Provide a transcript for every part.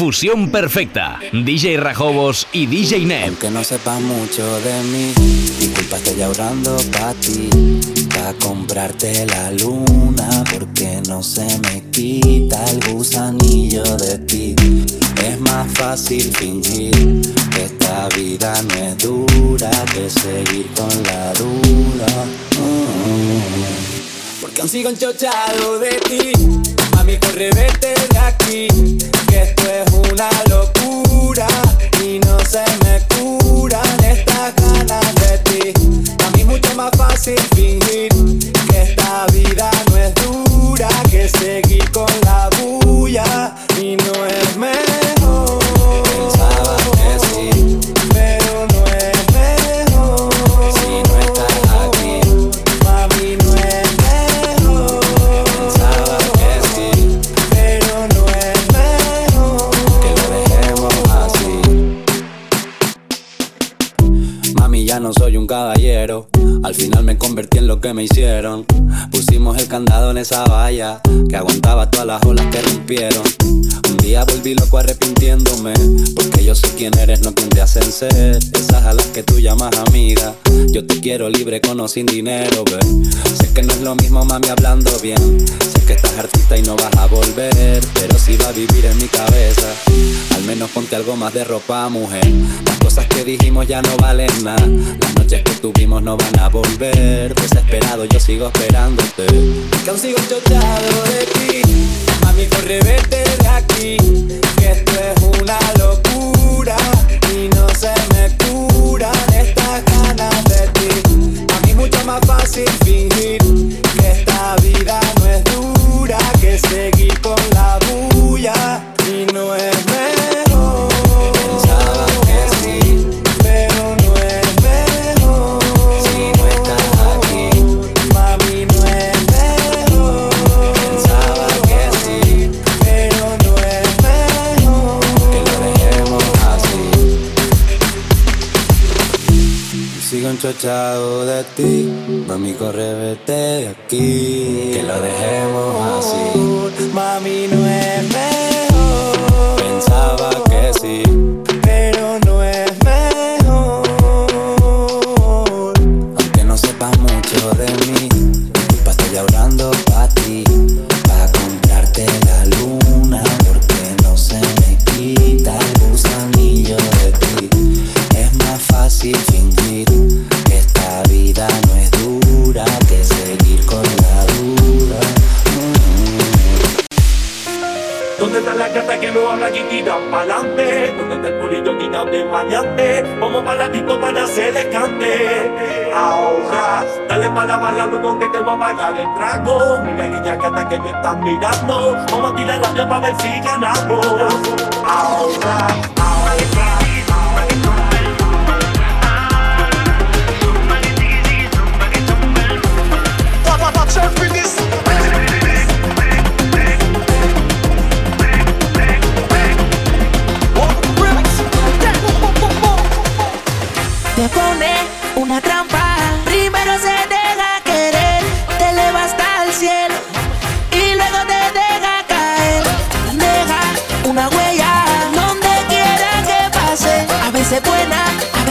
Fusión perfecta. DJ Rajobos y DJ Net. Aunque no sepas mucho de mí, disculpa estoy ahorrando para ti. Pa' comprarte la luna, porque no se me quita el gusanillo de ti. Es más fácil fingir que esta vida no es dura que seguir con la dura. Mm. Porque aún sigo enchochado de ti. Mami, corre, vete de aquí. Que esto es una locura. Y no se me curan me hicieron. Pusimos el candado en esa valla que aguantaba todas las olas que rompieron. Un día volví loco arrepintiéndome. Porque yo sé quién eres, no quien te hacen ser. Esas a las que tú llamas amiga. Yo te quiero libre con o sin dinero, ve. Sé que no es lo mismo, mami, hablando bien. Sé que estás artista y no vas a volver. Pero sí va a vivir en mi cabeza. Al menos ponte algo más de ropa, mujer. Las cosas que dijimos ya no valen nada. Las noches que tuvimos no van a volver. Desesperado, yo sigo esperándote. Que aún sigo chochado de ti. Mami, corre, vete de aquí. Que esto es una locura. Y no se me curan estas ganas de ti. A mí mucho más fácil fingir que esta vida no es dura que seguir Sigo enchochado de ti, mami corre vete de aquí, que lo dejemos así. Mami no es pa'lante? ¿Dónde está el purito quitado de maleante? Vamos para la para hacer descante Ahora, dale para bailando donde te voy a pagar el trago Mira niña gata que me están mirando Vamos a tirar la para ver si ganamos Ahora, ahora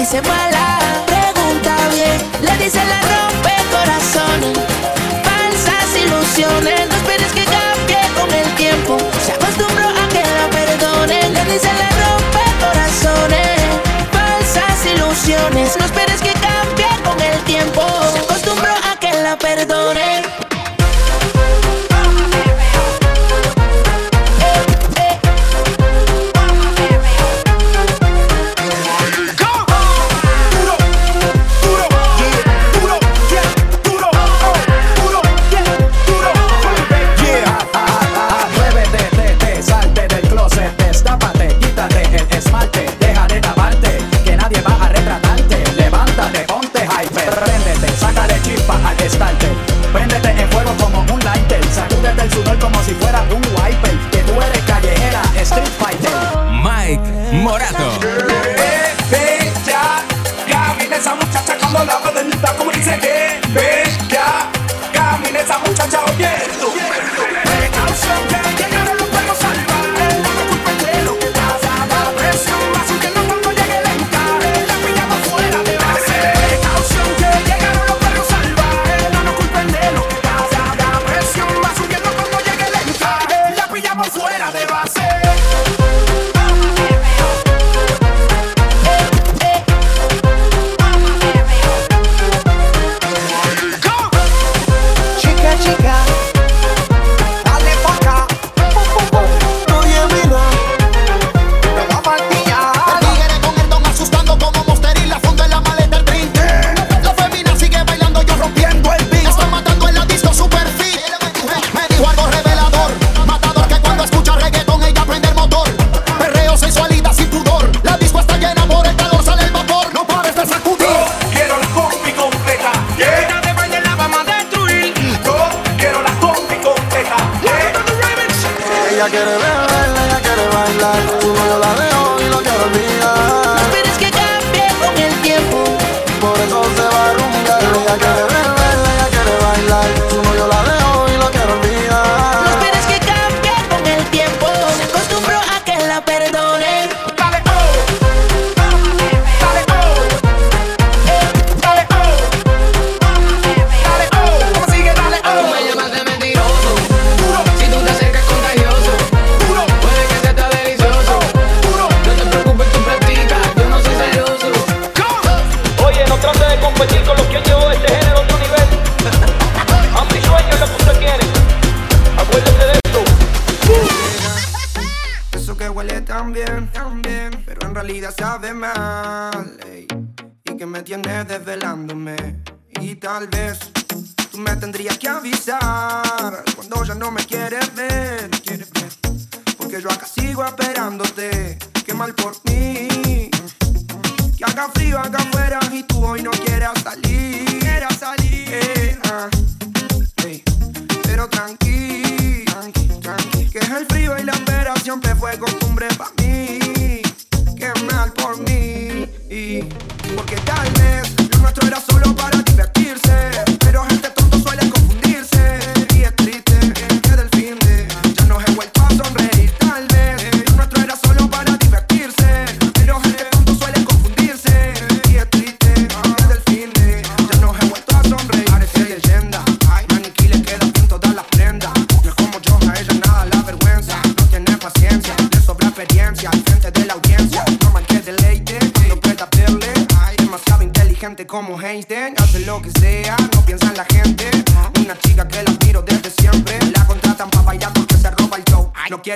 veces mala. Pregunta bien, le dice la rompe corazones. Falsas ilusiones, no esperes que cambie con el tiempo. Se acostumbró a que la perdonen, le dice la rompe corazones. Falsas ilusiones, no esperes que cambie con el tiempo. Se acostumbró a que la perdonen. haga frío acá afuera y tú hoy no quieras salir.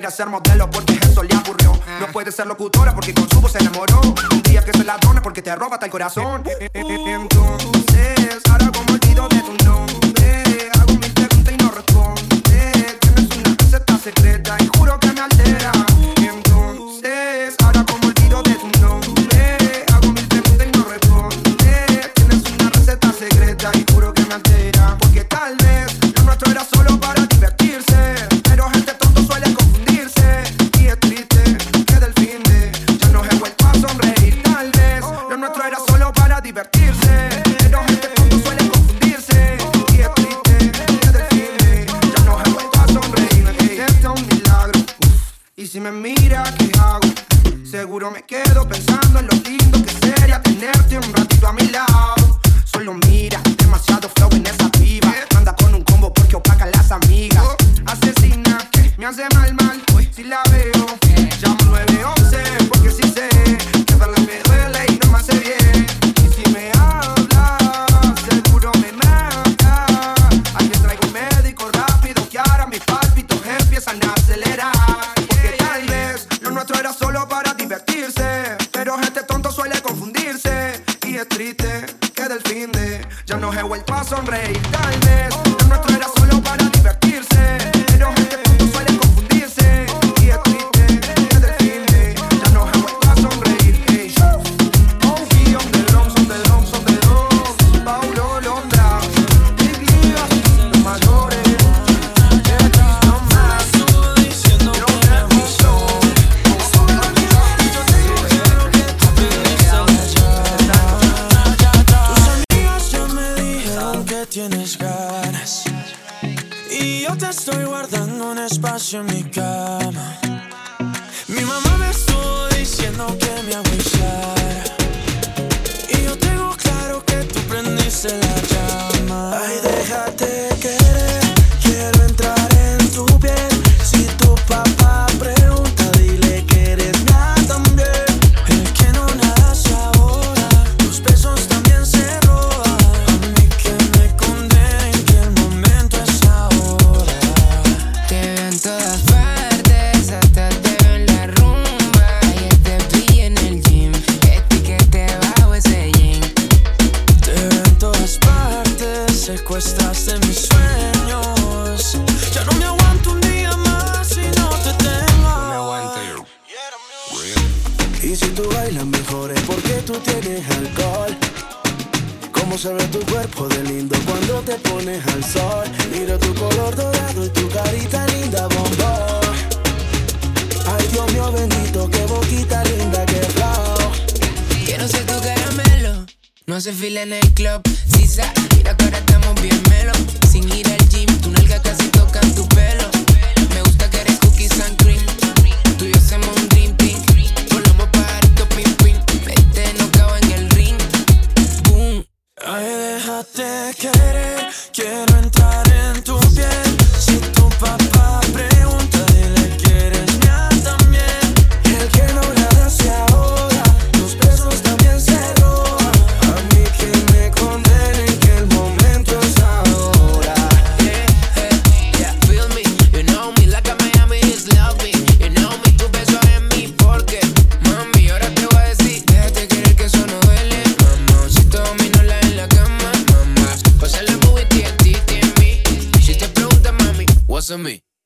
quiere ser modelo porque eso le aburrió. No puede ser locutora porque con su voz se enamoró. Un día que se la dona porque te roba hasta el corazón.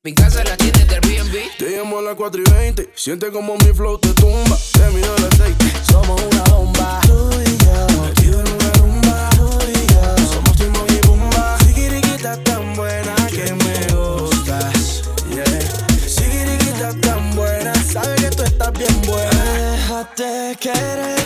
Mi casa la tiene del B&B. Te llamo a las 4 y 20. Siente como mi flow te tumba. Te miro el aceite. Somos una bomba. Tú y yo. Metido en una rumba. Tú y yo. Somos Timo y Bumba. Sigiriquita tan buena que me gustas. Yeah. Sigiriquita tan buena. Sabe que tú estás bien buena. Déjate querer.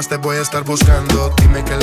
Más te voy a estar buscando. Dime que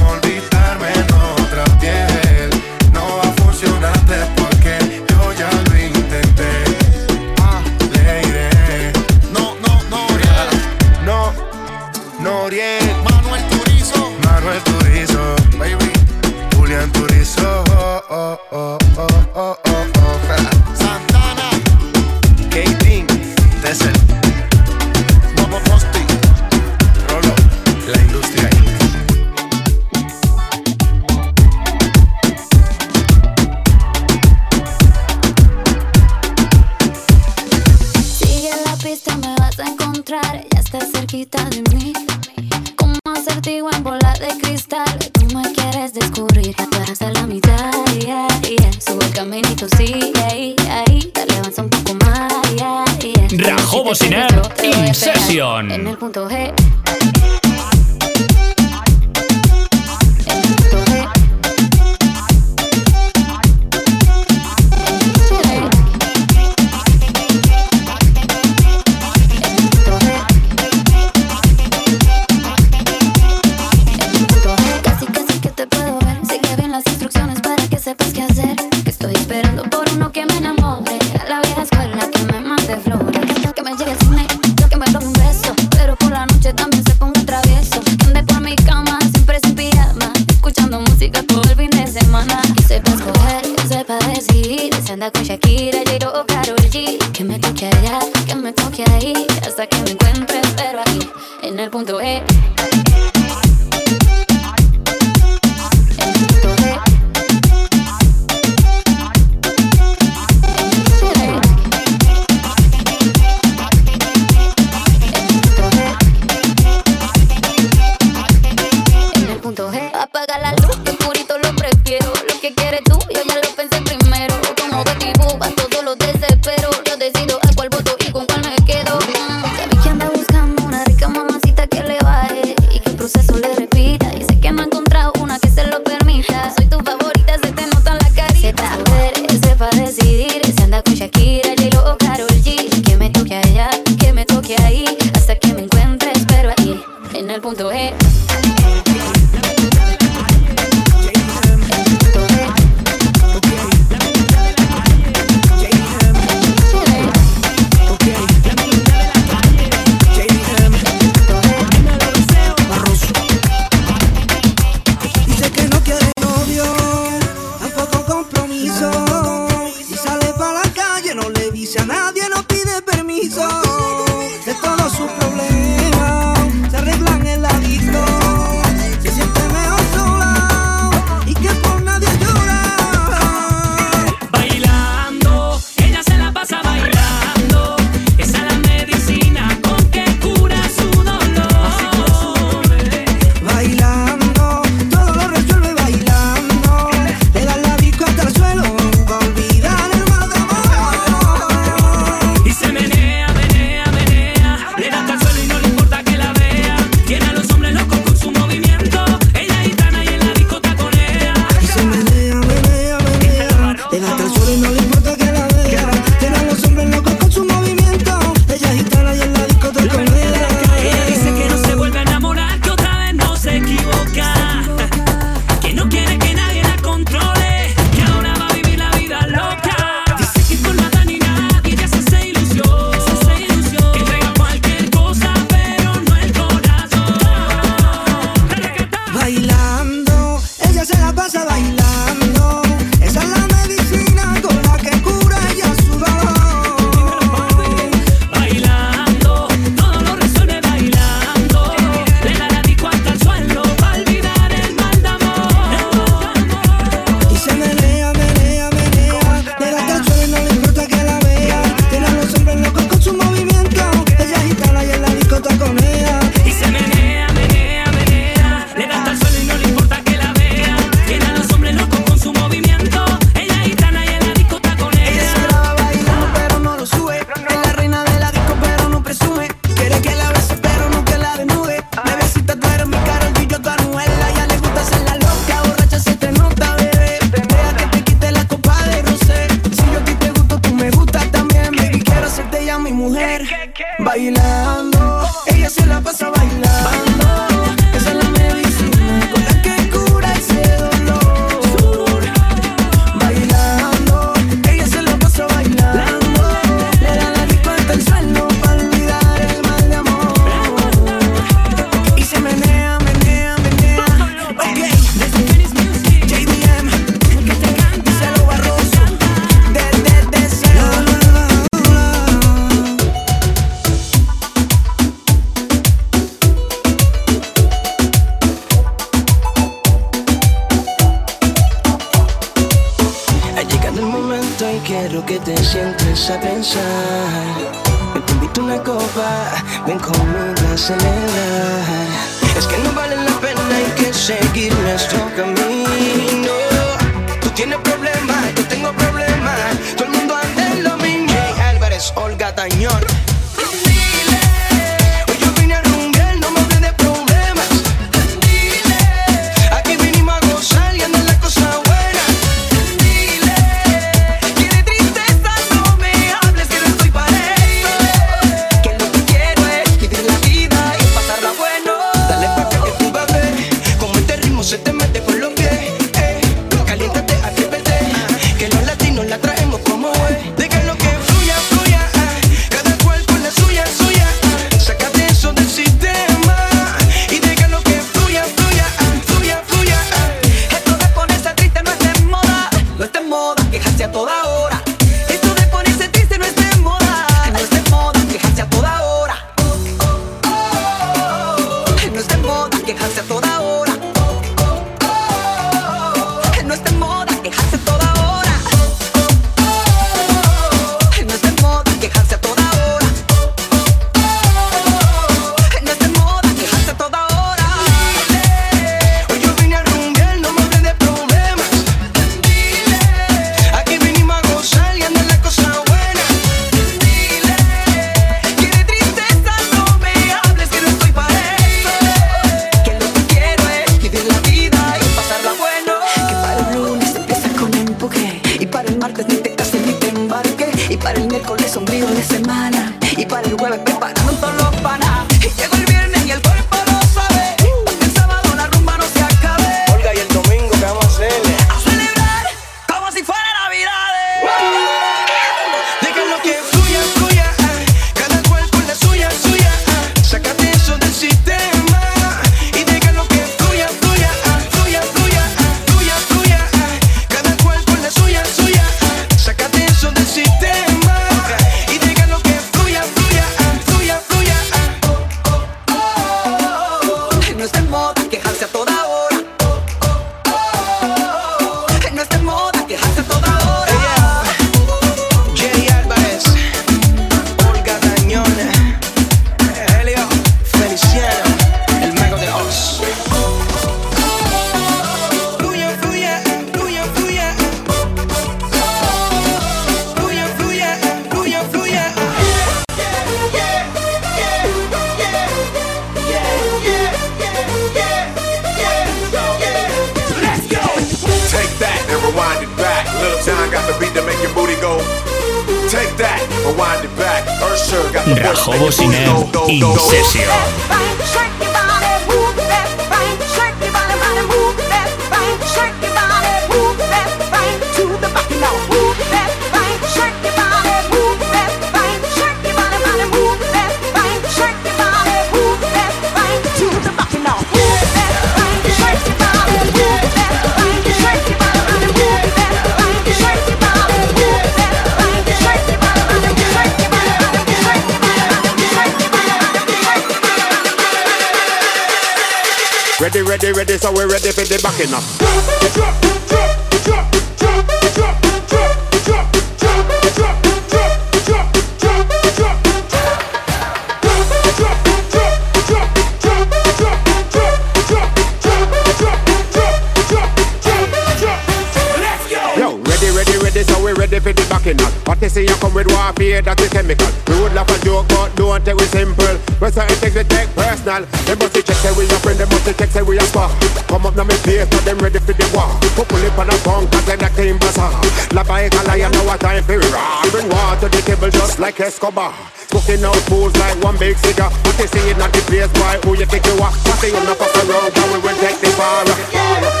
trouble just like Escobar. Smoking out fools like one big cigar. But they say in the place, why? Who you think you are? What they you not pass around? How we will take the bar. Yeah.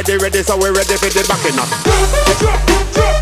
ready, ready, so we ready for the backing up. Drop, drop, drop.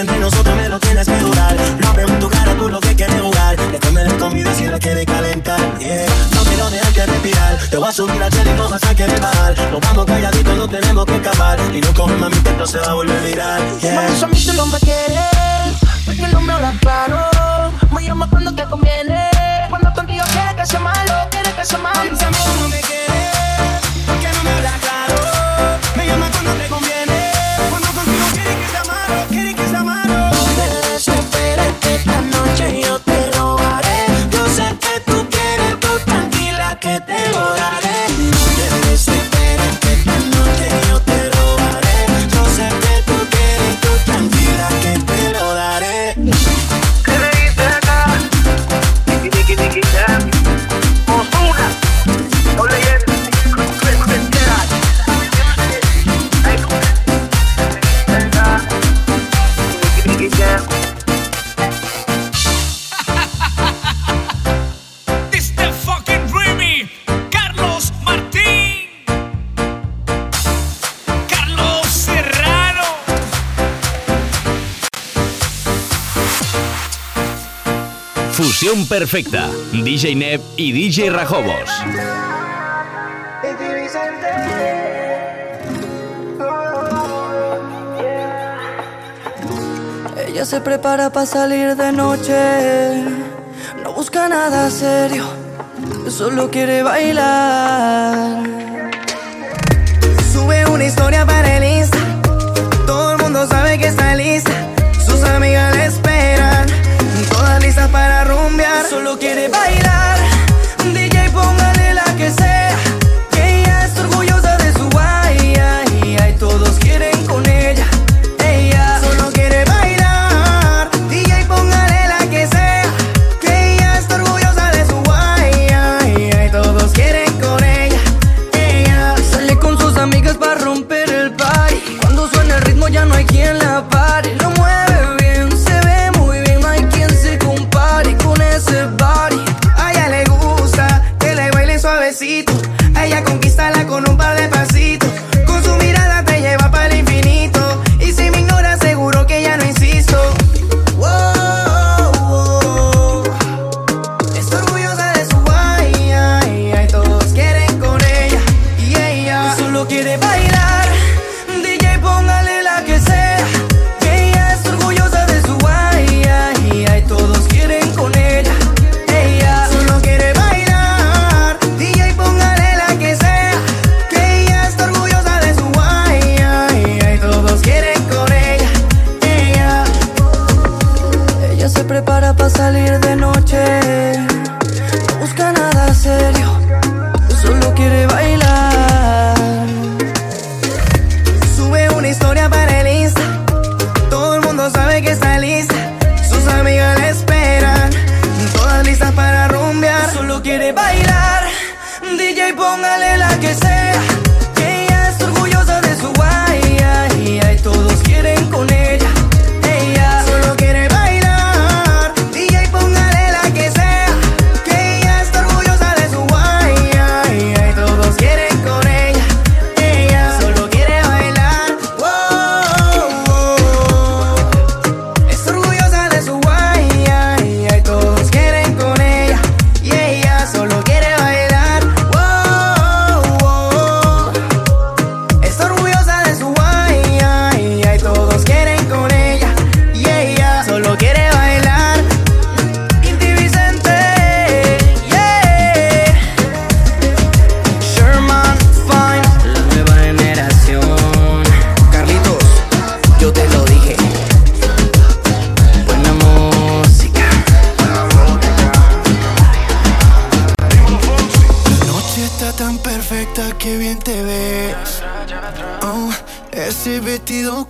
entre nosotros me lo tienes que durar. No veo en tu cara, tú lo que quieres jugar. Después me des comida si la quieres calentar. Yeah. No quiero dejarte respirar. Te voy a subir al tele y no vas a querer bajar. Nos vamos calladitos, no tenemos que escapar. Y no coges mami, que no se va a volver viral. Yeah. Por eso a mí tú no me quieres. Porque no me hablas claro. Me llamas cuando te conviene. Cuando contigo quieres que sea malo, quieres que sea malo. Mis amigos no me quieres. Porque no me hablas claro. Me llamas cuando te conviene. Perfecta, DJ Neb y DJ Rajobos. Ella se prepara para salir de noche, no busca nada serio, solo quiere bailar.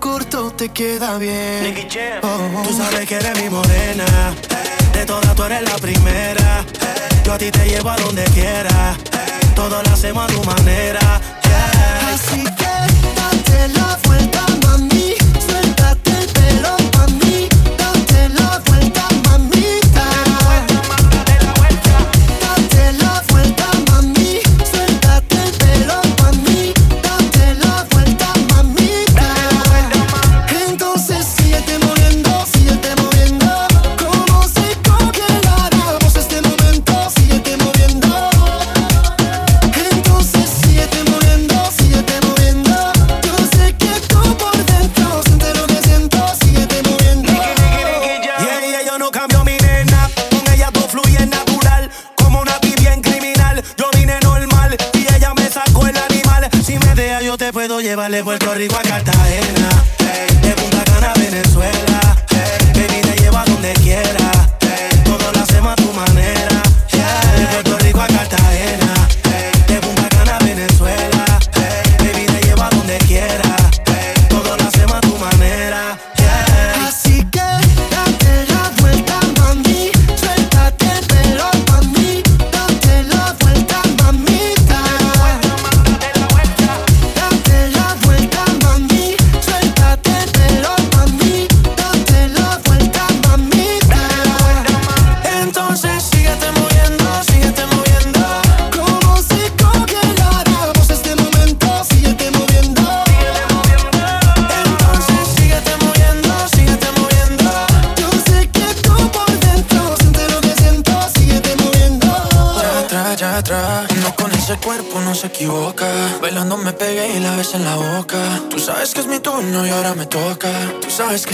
corto te queda bien. Oh, oh, oh. Tú sabes que eres mi morena. De todas tú eres la primera. Yo a ti te llevo a donde quiera. Todo lo hacemos a tu manera. Así que date la vuelta.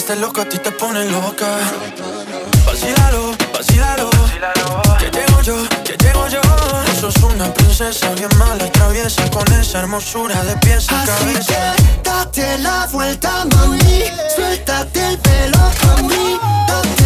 volviste loco, a ti te pones loca. Vacílalo, vacílalo. Que llego yo, que llego yo. Tú sos una princesa bien mala, traviesa con esa hermosura de pies a Así. Que date la vuelta, mami. Suéltate el pelo, mami. Date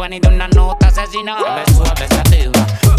buena y de una nota asesina. Suave, suave, sativa.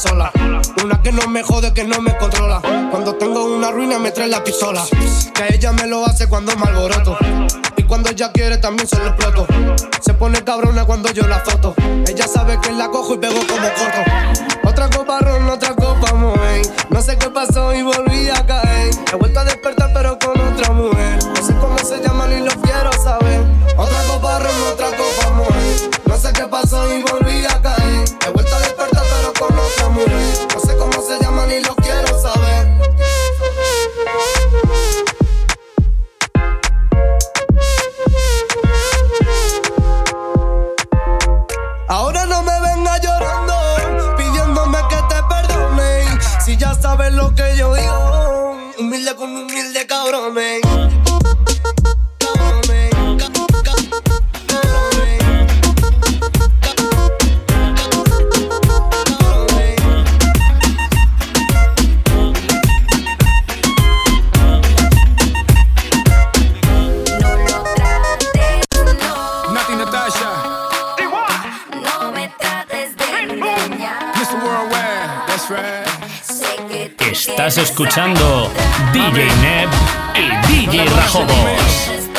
sola. Una que no me jode, que no me controla. Cuando tengo una ruina me trae la pistola. Que ella me lo hace cuando me alboroto. Y cuando ella quiere también se lo exploto. Se pone cabrona cuando yo la foto. Ella sabe que la cojo y pego como corto. Otra copa ron, otra copa moe. No sé qué pasó y volví a caer. He vuelto a despertar Estás escuchando DJ Neb y DJ Rajobos.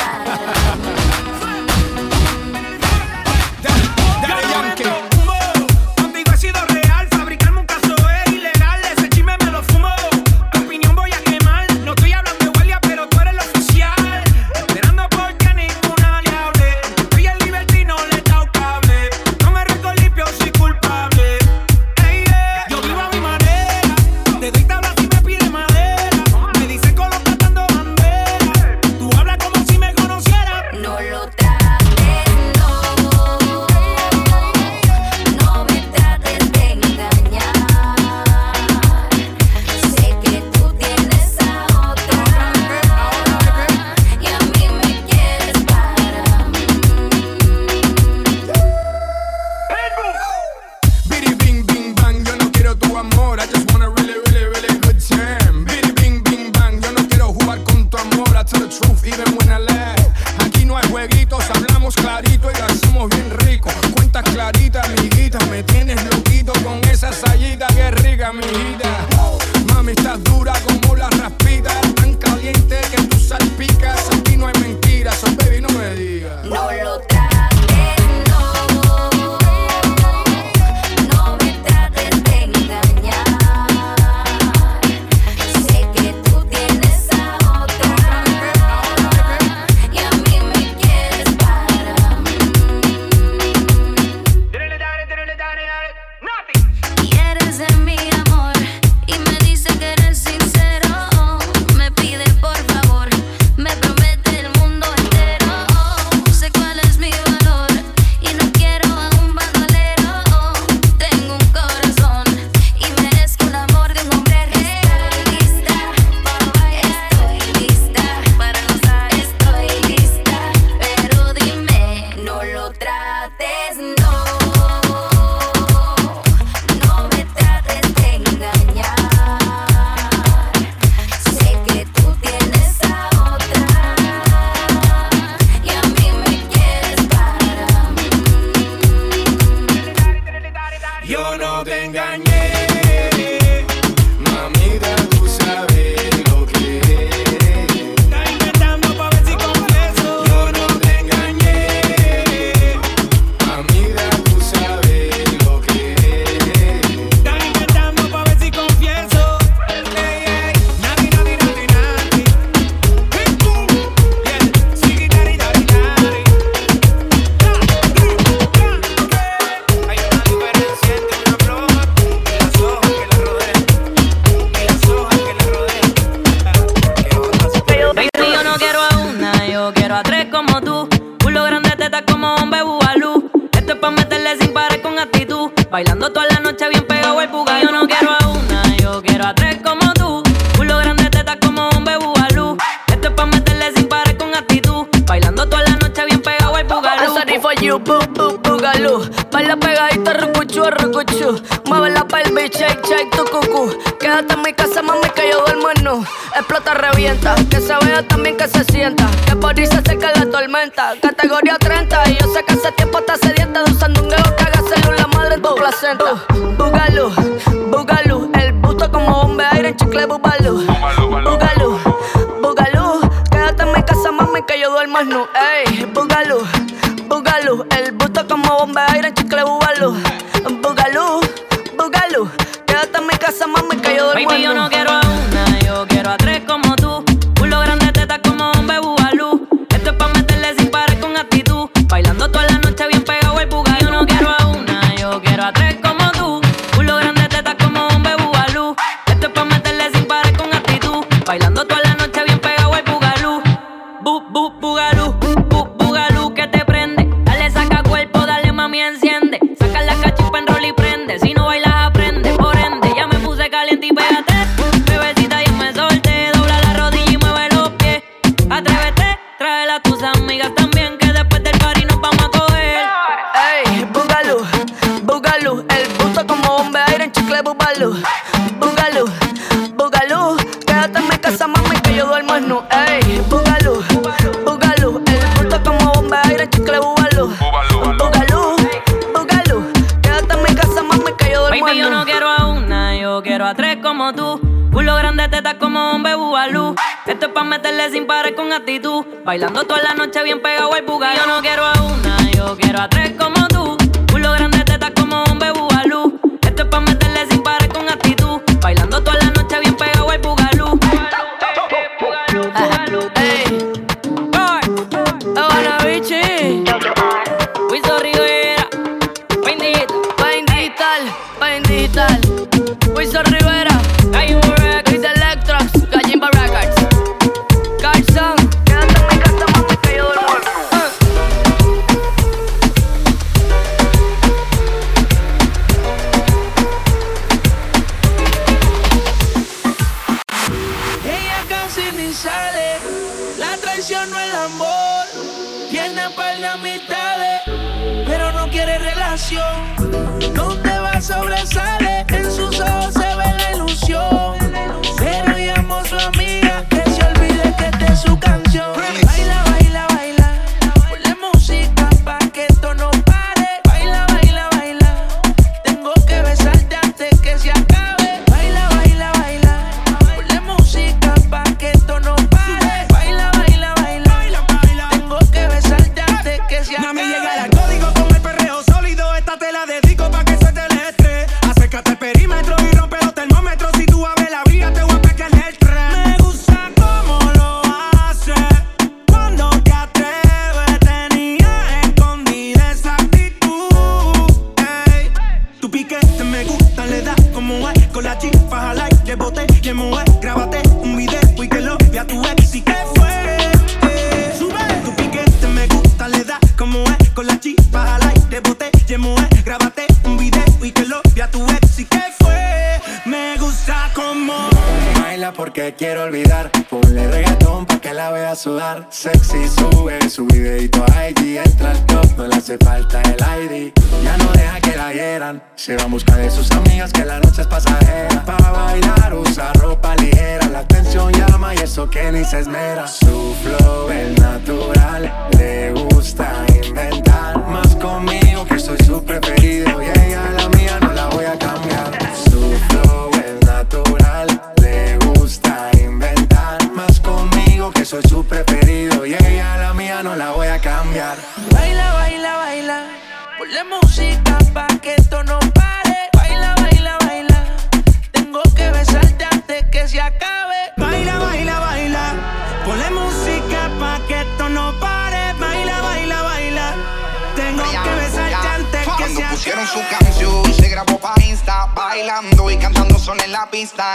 Bailando toda la Avicii.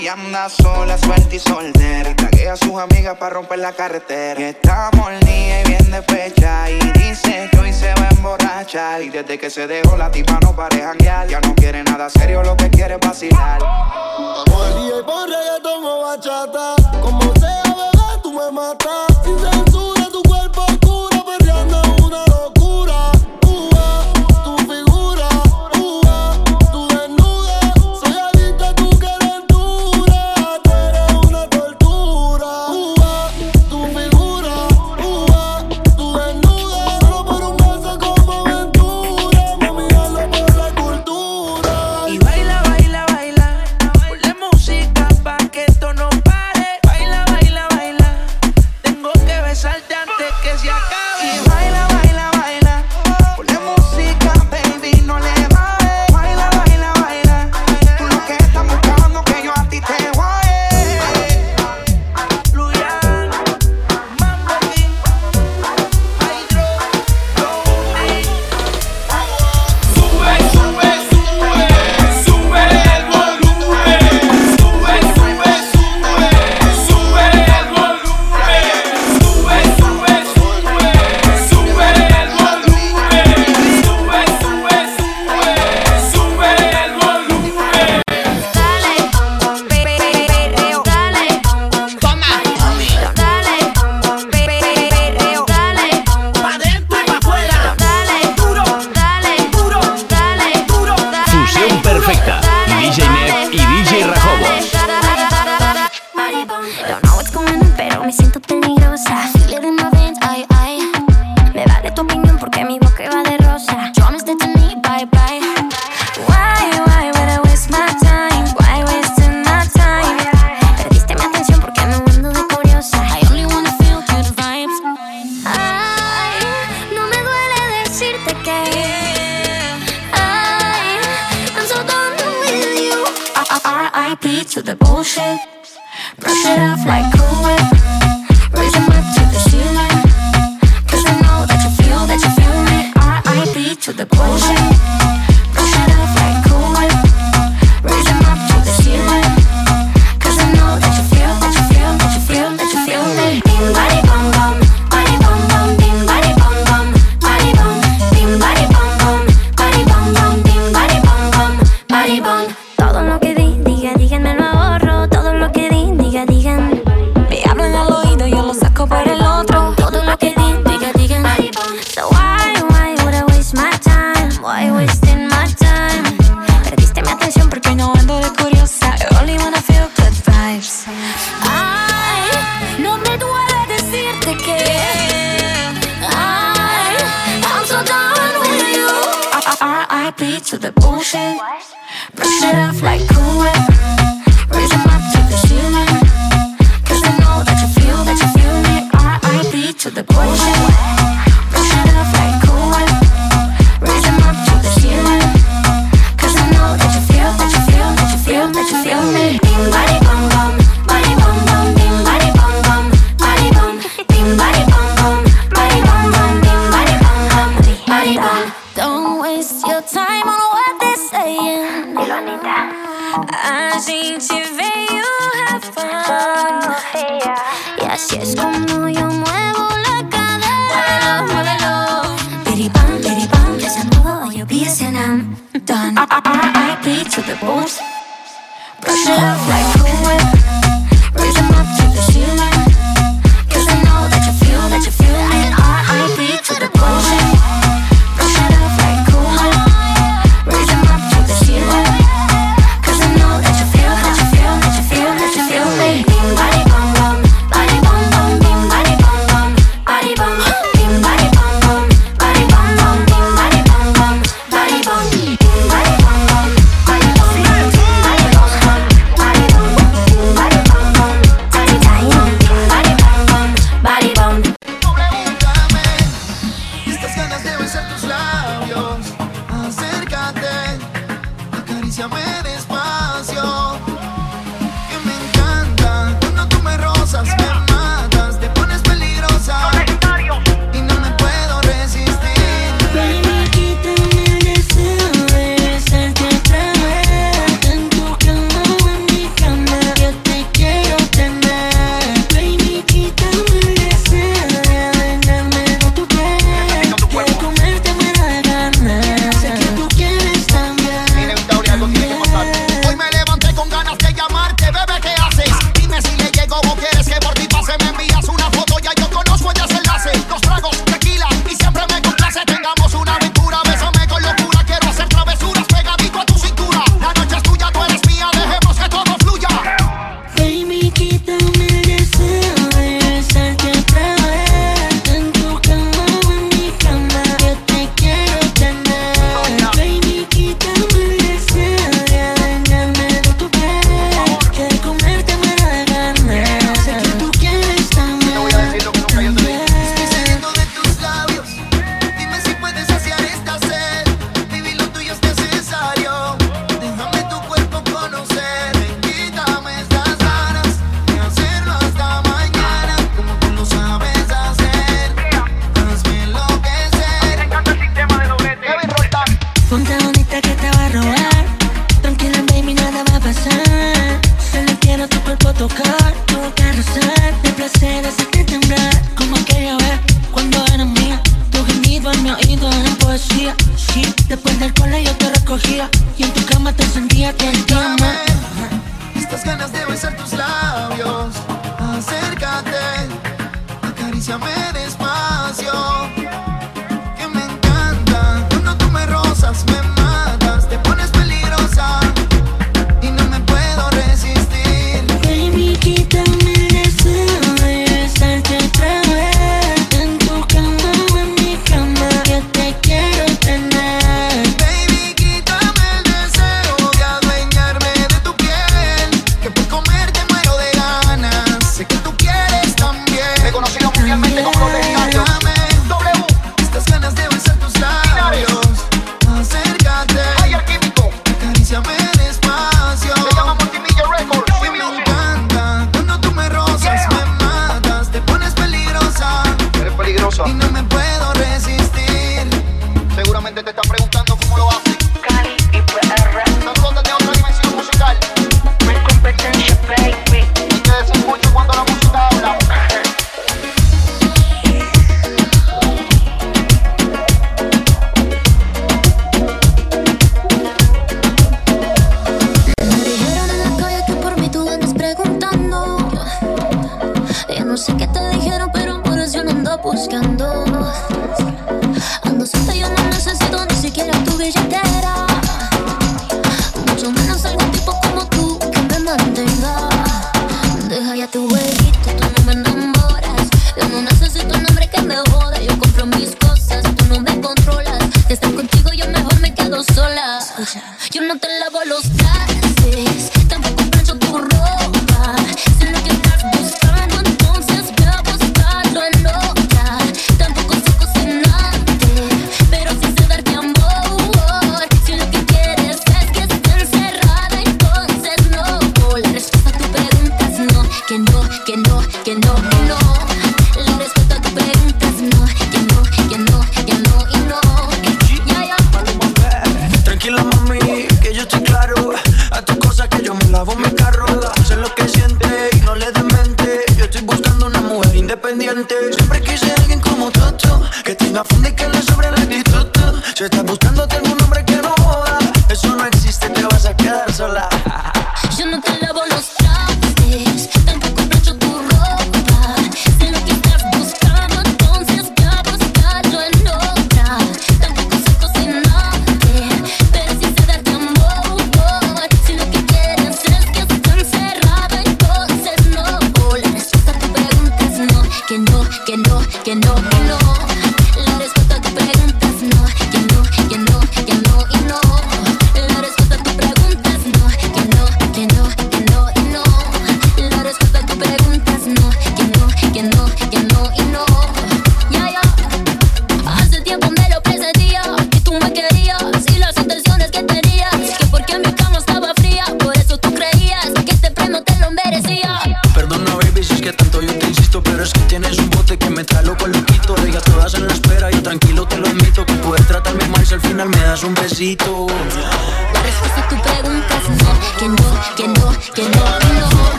y anda sola, suelta y soltera. Taguea a sus amigas para romper la carretera. Y está molnía y bien despecha. Y dice que hoy se va a emborrachar. Y desde que se dejó la tipa no pareja guiar. Ya no quiere nada serio, lo que quiere es vacilar. Por y por reggaetón o bachata. Como sea, bebé, tú me matas. Sin censura. to the bullshit. Brush it off like cool.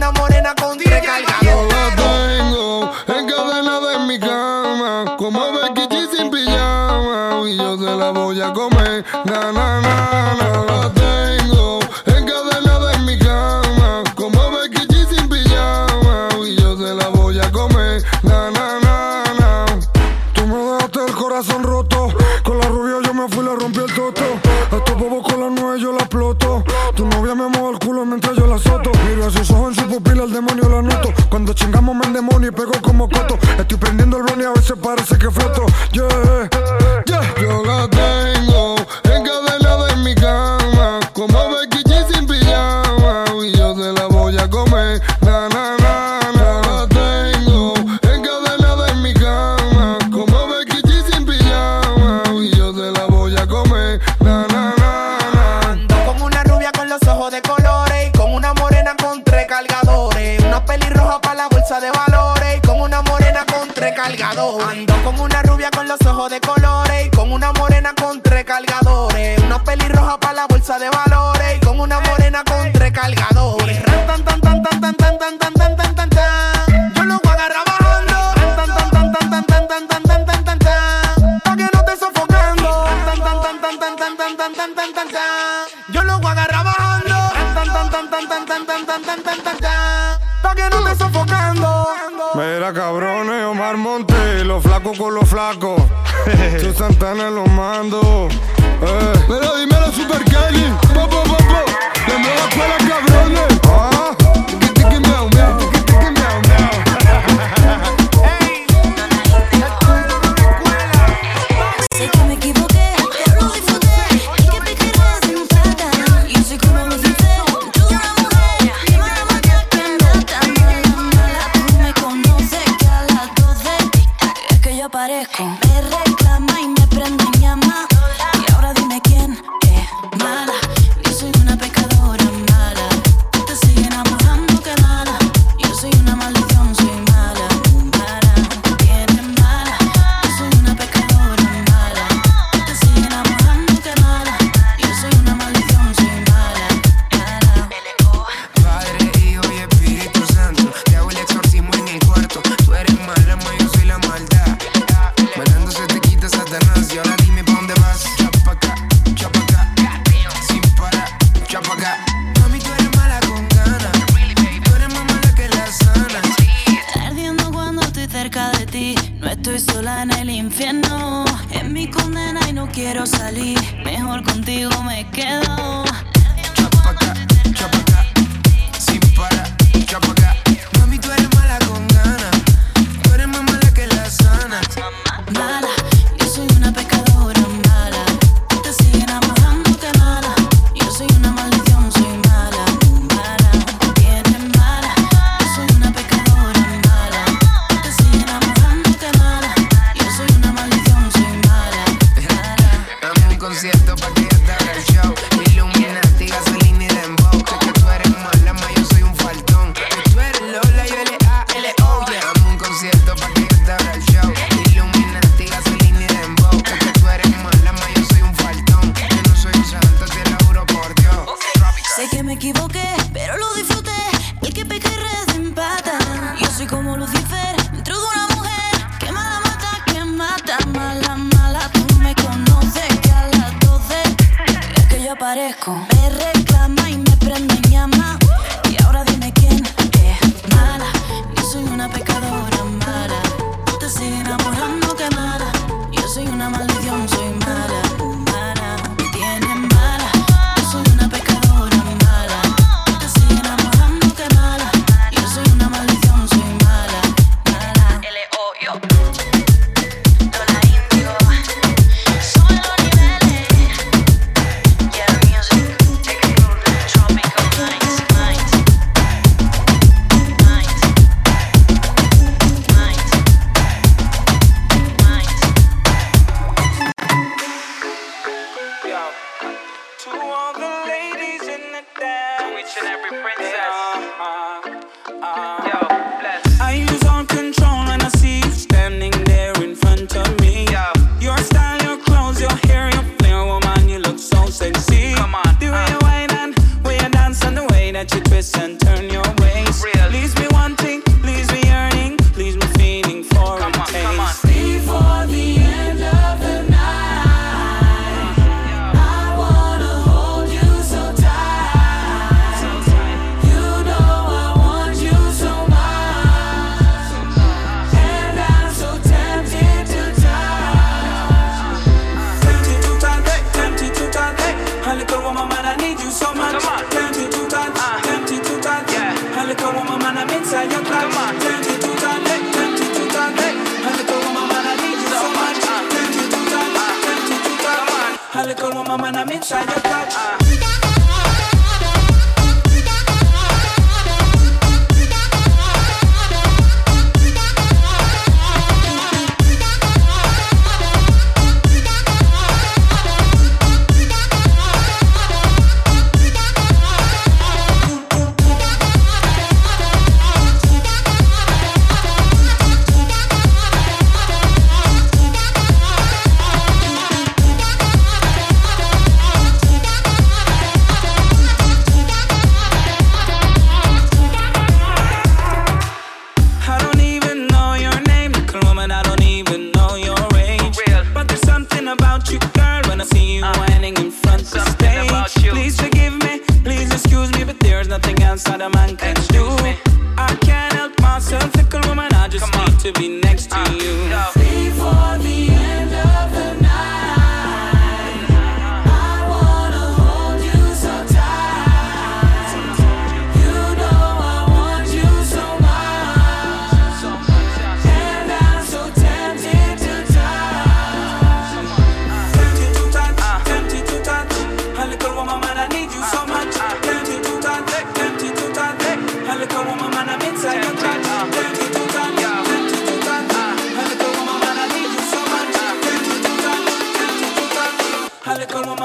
Una morena con tres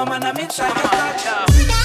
woman, I'm inside your touch.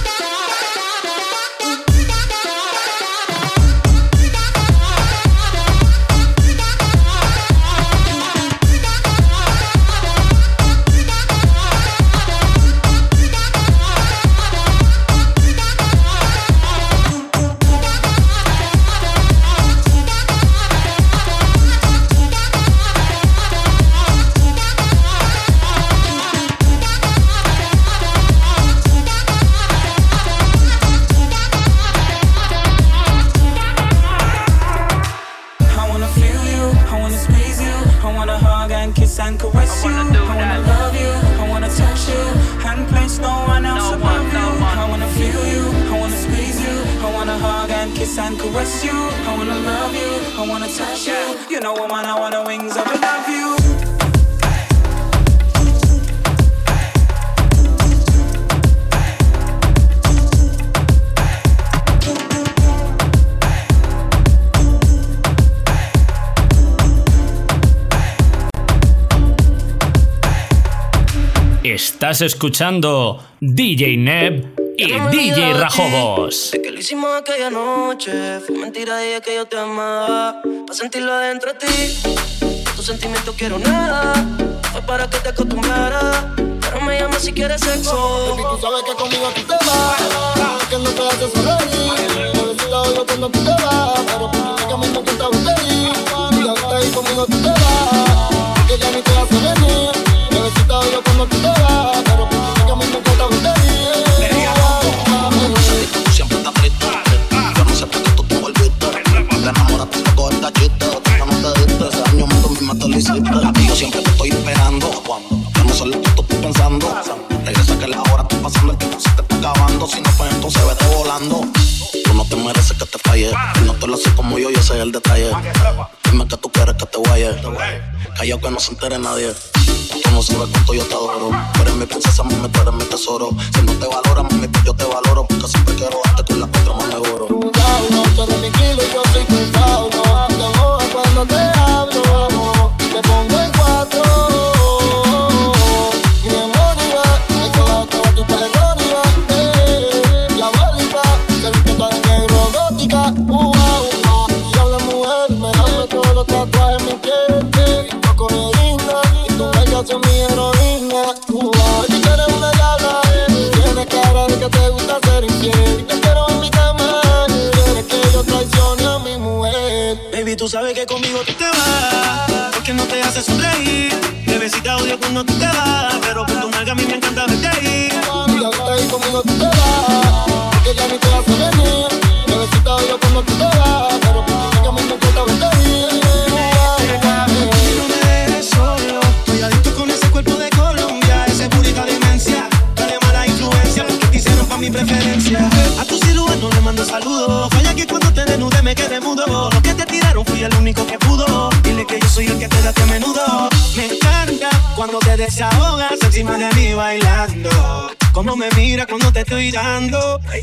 Estás escuchando DJ Neb y DJ Rajobos. Es que lo hicimos aquella noche. Fue mentira y que yo te amaba. Para sentirlo dentro de ti. Tus sentimientos quiero nada. Fue para que te acostumbrara. Pero me llamas si quieres sexo. Baby, tú sabes que conmigo tú te vas. Que no te haces reír. Por eso te odio cuando tú te vas. Pero tú que a me no te gusta ahí. Conmigo tú te vas. que no se entere nadie. Tú no sabes cuánto yo te adoro. Tú eres mi princesa, mami, tú eres mi tesoro. Si no te valora, mami, pues yo te valoro. Porque siempre quiero darte con la otra más. desahogas encima de mí bailando. Cómo me mira cuando te estoy dando. Ay,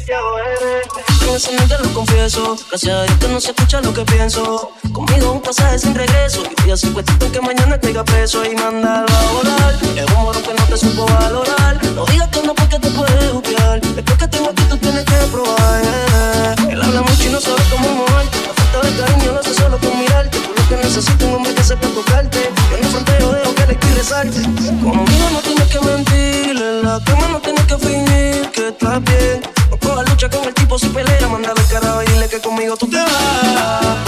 Yo señor te lo confieso. Gracias a Dios que no se escucha lo que pienso. Conmigo un pasaje sin regreso. Y voy a hacer que mañana caiga preso y mándalo a volar. Es un moro que no te supo valorar. No digas que no porque te puedes juzgar. Después que tengo aquí tú tienes que probar. Yeah. Él habla mucho y no sabe cómo moverte. La falta de cariño lo hace solo con mirarte. Por lo que necesito un hombre que sepa tocar rezarte. Conmigo no tienes que mentir. En la cama no tienes que fingir que estás bien. No cojas lucha con el tipo si pelea. Mándale el carajo y dile que conmigo tú te vas.